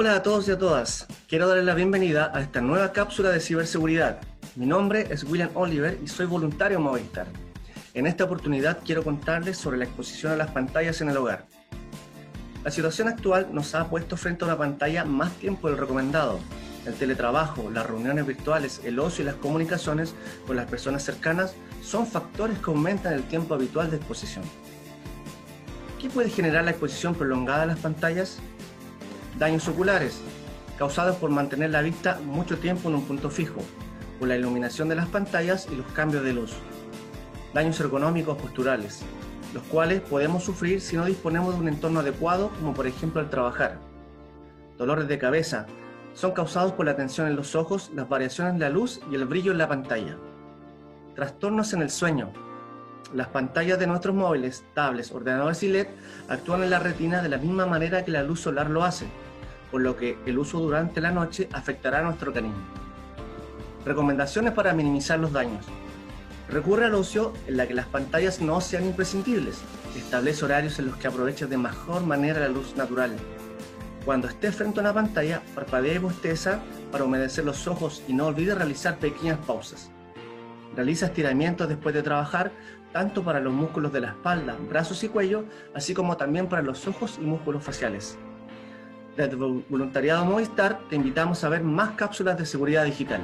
Hola a todos y a todas. Quiero darles la bienvenida a esta nueva cápsula de ciberseguridad. Mi nombre es William Oliver y soy voluntario en Movistar. En esta oportunidad quiero contarles sobre la exposición a las pantallas en el hogar. La situación actual nos ha puesto frente a una pantalla más tiempo del recomendado. El teletrabajo, las reuniones virtuales, el ocio y las comunicaciones con las personas cercanas son factores que aumentan el tiempo habitual de exposición. ¿Qué puede generar la exposición prolongada a las pantallas? Daños oculares, causados por mantener la vista mucho tiempo en un punto fijo, por la iluminación de las pantallas y los cambios de luz. Daños ergonómicos posturales, los cuales podemos sufrir si no disponemos de un entorno adecuado, como por ejemplo al trabajar. Dolores de cabeza, son causados por la tensión en los ojos, las variaciones en la luz y el brillo en la pantalla. Trastornos en el sueño, las pantallas de nuestros móviles, tablets, ordenadores y LED actúan en la retina de la misma manera que la luz solar lo hace, por lo que el uso durante la noche afectará a nuestro organismo. Recomendaciones para minimizar los daños. Recurre al uso en la que las pantallas no sean imprescindibles. Establece horarios en los que aproveches de mejor manera la luz natural. Cuando estés frente a una pantalla, parpadea y bosteza para humedecer los ojos y no olvides realizar pequeñas pausas. Realiza estiramientos después de trabajar, tanto para los músculos de la espalda, brazos y cuello, así como también para los ojos y músculos faciales. Desde Voluntariado Movistar te invitamos a ver más cápsulas de seguridad digital.